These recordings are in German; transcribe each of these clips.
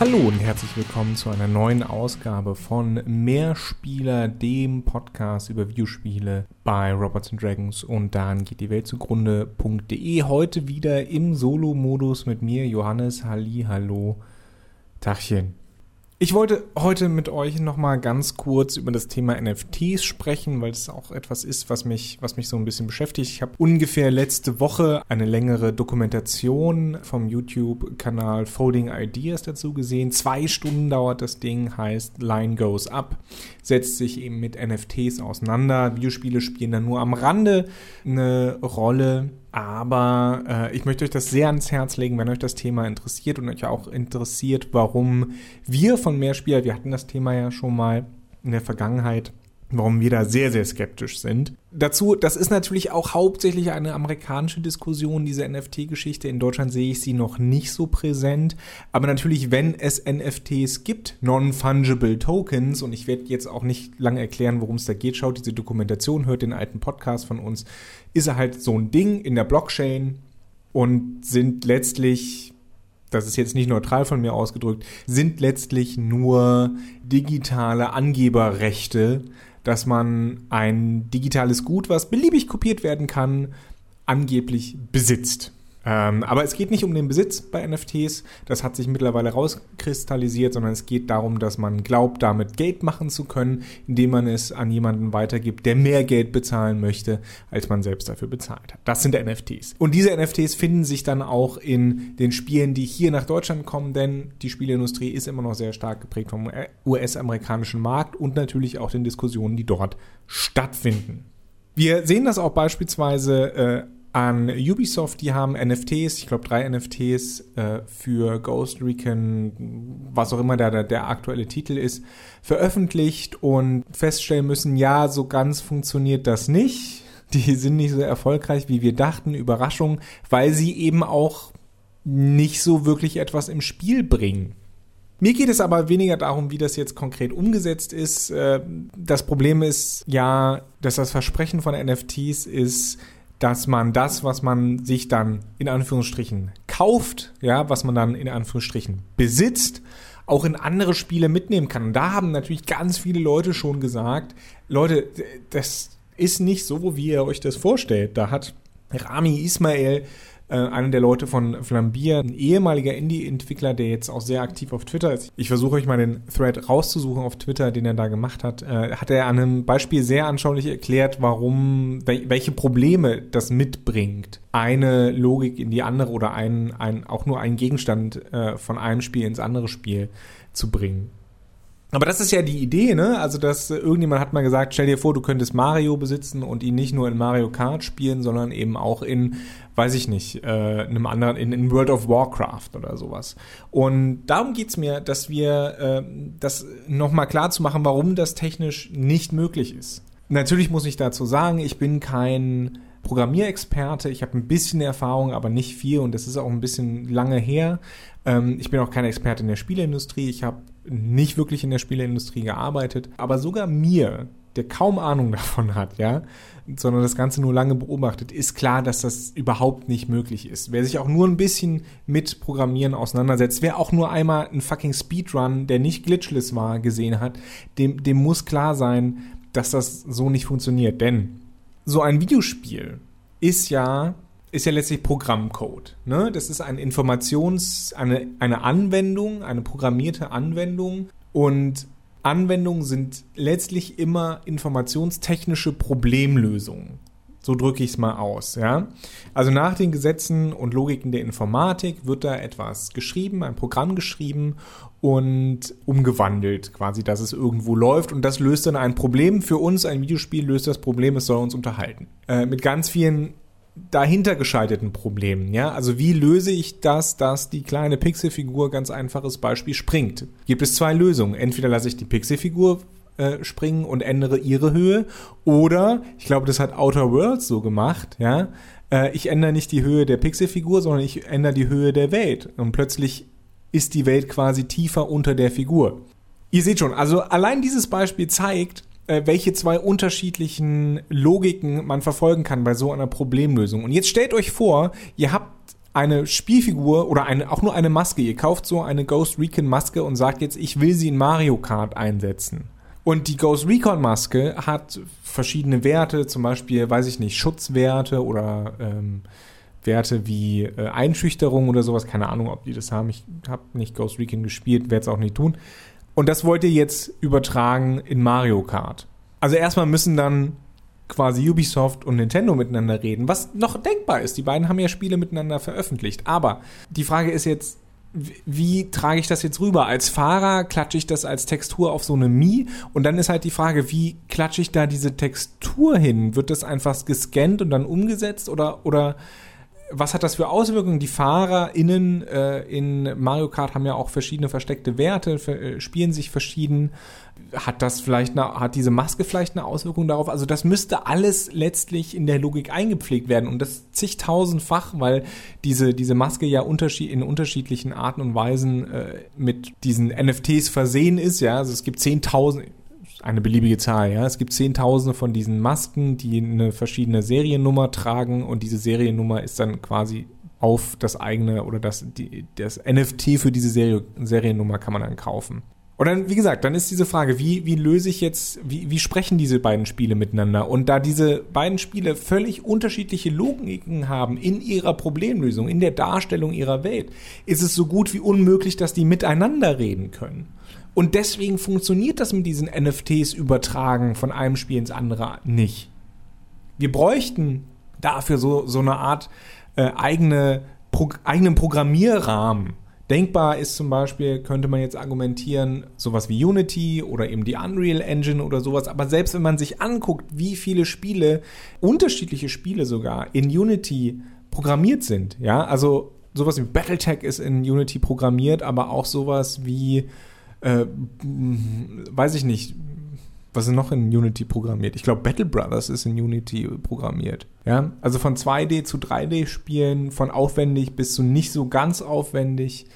Hallo und herzlich willkommen zu einer neuen Ausgabe von Mehrspieler, dem Podcast über Videospiele bei Robots Dragons und dann geht die Welt zugrunde.de. Heute wieder im Solo-Modus mit mir, Johannes. Halli, hallo, Tachchen. Ich wollte heute mit euch nochmal ganz kurz über das Thema NFTs sprechen, weil es auch etwas ist, was mich, was mich so ein bisschen beschäftigt. Ich habe ungefähr letzte Woche eine längere Dokumentation vom YouTube-Kanal Folding Ideas dazu gesehen. Zwei Stunden dauert das Ding, heißt Line Goes Up, setzt sich eben mit NFTs auseinander. Videospiele spielen da nur am Rande eine Rolle aber äh, ich möchte euch das sehr ans Herz legen, wenn euch das Thema interessiert und euch auch interessiert, warum wir von Mehrspieler, wir hatten das Thema ja schon mal in der Vergangenheit, warum wir da sehr, sehr skeptisch sind. Dazu, das ist natürlich auch hauptsächlich eine amerikanische Diskussion, diese NFT-Geschichte. In Deutschland sehe ich sie noch nicht so präsent. Aber natürlich, wenn es NFTs gibt, Non-Fungible Tokens, und ich werde jetzt auch nicht lange erklären, worum es da geht, schaut diese Dokumentation, hört den alten Podcast von uns, ist er halt so ein Ding in der Blockchain und sind letztlich das ist jetzt nicht neutral von mir ausgedrückt, sind letztlich nur digitale Angeberrechte dass man ein digitales Gut, was beliebig kopiert werden kann, angeblich besitzt. Ähm, aber es geht nicht um den Besitz bei NFTs, das hat sich mittlerweile rauskristallisiert, sondern es geht darum, dass man glaubt, damit Geld machen zu können, indem man es an jemanden weitergibt, der mehr Geld bezahlen möchte, als man selbst dafür bezahlt hat. Das sind NFTs. Und diese NFTs finden sich dann auch in den Spielen, die hier nach Deutschland kommen, denn die Spieleindustrie ist immer noch sehr stark geprägt vom US-amerikanischen Markt und natürlich auch den Diskussionen, die dort stattfinden. Wir sehen das auch beispielsweise äh, an Ubisoft, die haben NFTs, ich glaube drei NFTs äh, für Ghost Recon, was auch immer der, der aktuelle Titel ist, veröffentlicht und feststellen müssen, ja, so ganz funktioniert das nicht. Die sind nicht so erfolgreich, wie wir dachten. Überraschung, weil sie eben auch nicht so wirklich etwas im Spiel bringen. Mir geht es aber weniger darum, wie das jetzt konkret umgesetzt ist. Äh, das Problem ist ja, dass das Versprechen von NFTs ist, dass man das, was man sich dann in Anführungsstrichen kauft, ja, was man dann in Anführungsstrichen besitzt, auch in andere Spiele mitnehmen kann. Und da haben natürlich ganz viele Leute schon gesagt, Leute, das ist nicht so, wie ihr euch das vorstellt. Da hat Rami Ismail äh, einer der Leute von Flambier, ein ehemaliger Indie-Entwickler, der jetzt auch sehr aktiv auf Twitter ist. Ich versuche euch mal den Thread rauszusuchen auf Twitter, den er da gemacht hat. Äh, hat er an einem Beispiel sehr anschaulich erklärt, warum, welche Probleme das mitbringt, eine Logik in die andere oder ein, ein, auch nur einen Gegenstand äh, von einem Spiel ins andere Spiel zu bringen. Aber das ist ja die Idee, ne? Also, dass irgendjemand hat mal gesagt, stell dir vor, du könntest Mario besitzen und ihn nicht nur in Mario Kart spielen, sondern eben auch in, weiß ich nicht, äh, einem anderen, in, in World of Warcraft oder sowas. Und darum geht's mir, dass wir äh, das nochmal klar zu machen, warum das technisch nicht möglich ist. Natürlich muss ich dazu sagen, ich bin kein Programmierexperte. Ich habe ein bisschen Erfahrung, aber nicht viel und das ist auch ein bisschen lange her. Ähm, ich bin auch kein Experte in der Spieleindustrie. Ich habe nicht wirklich in der Spieleindustrie gearbeitet, aber sogar mir, der kaum Ahnung davon hat, ja, sondern das Ganze nur lange beobachtet, ist klar, dass das überhaupt nicht möglich ist. Wer sich auch nur ein bisschen mit Programmieren auseinandersetzt, wer auch nur einmal einen fucking Speedrun, der nicht glitchless war, gesehen hat, dem, dem muss klar sein, dass das so nicht funktioniert. Denn so ein Videospiel ist ja ist ja letztlich Programmcode. Ne? Das ist eine Informations-, eine, eine Anwendung, eine programmierte Anwendung. Und Anwendungen sind letztlich immer informationstechnische Problemlösungen. So drücke ich es mal aus, ja. Also nach den Gesetzen und Logiken der Informatik wird da etwas geschrieben, ein Programm geschrieben und umgewandelt, quasi, dass es irgendwo läuft und das löst dann ein Problem. Für uns, ein Videospiel löst das Problem, es soll uns unterhalten. Äh, mit ganz vielen dahinter geschalteten Problemen. Ja, also wie löse ich das, dass die kleine Pixelfigur ganz einfaches Beispiel springt? Gibt es zwei Lösungen. Entweder lasse ich die Pixelfigur äh, springen und ändere ihre Höhe, oder ich glaube, das hat Outer Worlds so gemacht. Ja, äh, ich ändere nicht die Höhe der Pixelfigur, sondern ich ändere die Höhe der Welt und plötzlich ist die Welt quasi tiefer unter der Figur. Ihr seht schon, also allein dieses Beispiel zeigt, äh, welche zwei unterschiedlichen Logiken man verfolgen kann bei so einer Problemlösung. Und jetzt stellt euch vor, ihr habt eine Spielfigur oder eine, auch nur eine Maske. Ihr kauft so eine Ghost Recon Maske und sagt jetzt, ich will sie in Mario Kart einsetzen. Und die Ghost Recon Maske hat verschiedene Werte, zum Beispiel, weiß ich nicht, Schutzwerte oder ähm, Werte wie äh, Einschüchterung oder sowas. Keine Ahnung, ob die das haben. Ich habe nicht Ghost Recon gespielt, werde es auch nicht tun. Und das wollt ihr jetzt übertragen in Mario Kart. Also erstmal müssen dann quasi Ubisoft und Nintendo miteinander reden, was noch denkbar ist. Die beiden haben ja Spiele miteinander veröffentlicht. Aber die Frage ist jetzt, wie trage ich das jetzt rüber? Als Fahrer klatsche ich das als Textur auf so eine Mi und dann ist halt die Frage, wie klatsche ich da diese Textur hin? Wird das einfach gescannt und dann umgesetzt oder, oder was hat das für Auswirkungen? Die FahrerInnen äh, in Mario Kart haben ja auch verschiedene versteckte Werte, äh, spielen sich verschieden. Hat das vielleicht eine, hat diese Maske vielleicht eine Auswirkung darauf? Also das müsste alles letztlich in der Logik eingepflegt werden und das zigtausendfach, weil diese, diese Maske ja unterschied, in unterschiedlichen Arten und Weisen äh, mit diesen NFTs versehen ist. Ja, also es gibt zehntausend, eine beliebige Zahl, ja. Es gibt Zehntausende von diesen Masken, die eine verschiedene Seriennummer tragen und diese Seriennummer ist dann quasi auf das eigene oder das, die, das NFT für diese Serie, Seriennummer kann man dann kaufen. Und dann, wie gesagt, dann ist diese Frage, wie, wie löse ich jetzt, wie, wie sprechen diese beiden Spiele miteinander? Und da diese beiden Spiele völlig unterschiedliche Logiken haben in ihrer Problemlösung, in der Darstellung ihrer Welt, ist es so gut wie unmöglich, dass die miteinander reden können. Und deswegen funktioniert das mit diesen NFTs übertragen von einem Spiel ins andere nicht. Wir bräuchten dafür so, so eine Art äh, eigene, pro, eigenen Programmierrahmen. Denkbar ist zum Beispiel, könnte man jetzt argumentieren, sowas wie Unity oder eben die Unreal Engine oder sowas. Aber selbst wenn man sich anguckt, wie viele Spiele, unterschiedliche Spiele sogar, in Unity programmiert sind, ja, also sowas wie Battletech ist in Unity programmiert, aber auch sowas wie äh, weiß ich nicht, was ist noch in Unity programmiert? Ich glaube, Battle Brothers ist in Unity programmiert. Ja, also von 2D zu 3D Spielen, von aufwendig bis zu nicht so ganz aufwendig.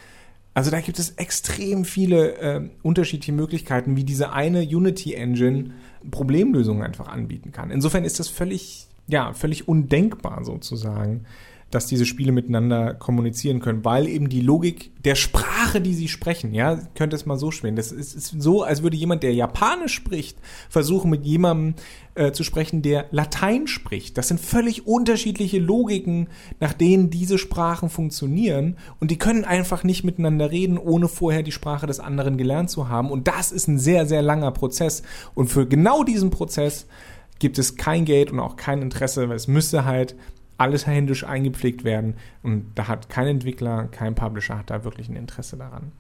Also da gibt es extrem viele äh, unterschiedliche Möglichkeiten, wie diese eine Unity Engine Problemlösungen einfach anbieten kann. Insofern ist das völlig, ja, völlig undenkbar sozusagen, dass diese Spiele miteinander kommunizieren können, weil eben die Logik der Sprache, die sie sprechen, ja, könnte es mal so schwingen. Das ist, ist so, als würde jemand, der Japanisch spricht, versuchen mit jemandem äh, zu sprechen, der Latein spricht. Das sind völlig unterschiedliche Logiken, nach denen diese Sprachen funktionieren und die können einfach nicht miteinander reden, ohne vorher die Sprache des anderen gelernt zu haben. Und das ist ein sehr, sehr langer Prozess. Und für genau diesen Prozess gibt es kein Geld und auch kein Interesse, weil es müsste halt alles händisch eingepflegt werden und da hat kein Entwickler, kein Publisher hat da wirklich ein Interesse daran.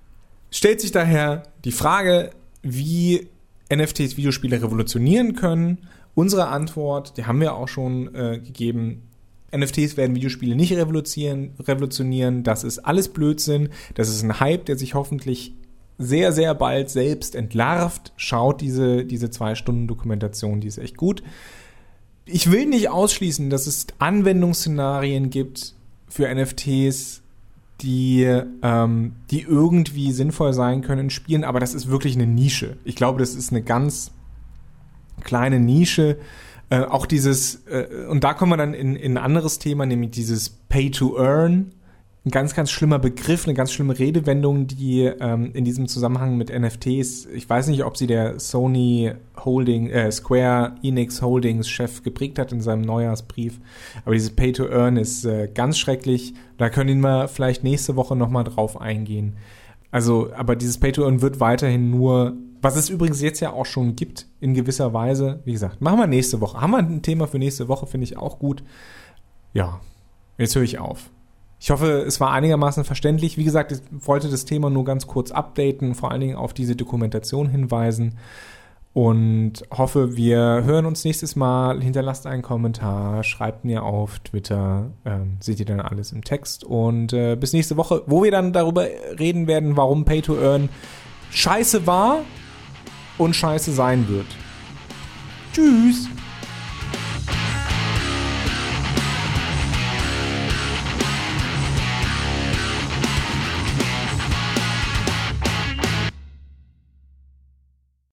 Stellt sich daher die Frage, wie NFTs Videospiele revolutionieren können. Unsere Antwort, die haben wir auch schon äh, gegeben, NFTs werden Videospiele nicht revolutionieren, revolutionieren. Das ist alles Blödsinn. Das ist ein Hype, der sich hoffentlich sehr, sehr bald selbst entlarvt. Schaut diese, diese zwei Stunden Dokumentation, die ist echt gut ich will nicht ausschließen, dass es Anwendungsszenarien gibt für NFTs, die, ähm, die irgendwie sinnvoll sein können in Spielen, aber das ist wirklich eine Nische. Ich glaube, das ist eine ganz kleine Nische. Äh, auch dieses, äh, und da kommen wir dann in, in ein anderes Thema, nämlich dieses Pay to Earn ein ganz, ganz schlimmer Begriff, eine ganz schlimme Redewendung, die ähm, in diesem Zusammenhang mit NFTs, ich weiß nicht, ob sie der Sony Holding, äh, Square Enix Holdings Chef geprägt hat in seinem Neujahrsbrief, aber dieses Pay to Earn ist äh, ganz schrecklich. Da können wir vielleicht nächste Woche nochmal drauf eingehen. Also, aber dieses Pay to Earn wird weiterhin nur, was es übrigens jetzt ja auch schon gibt, in gewisser Weise. Wie gesagt, machen wir nächste Woche. Haben wir ein Thema für nächste Woche, finde ich auch gut. Ja, jetzt höre ich auf. Ich hoffe, es war einigermaßen verständlich. Wie gesagt, ich wollte das Thema nur ganz kurz updaten, vor allen Dingen auf diese Dokumentation hinweisen und hoffe, wir hören uns nächstes Mal. Hinterlasst einen Kommentar, schreibt mir auf Twitter, ähm, seht ihr dann alles im Text und äh, bis nächste Woche, wo wir dann darüber reden werden, warum Pay to Earn scheiße war und scheiße sein wird. Tschüss!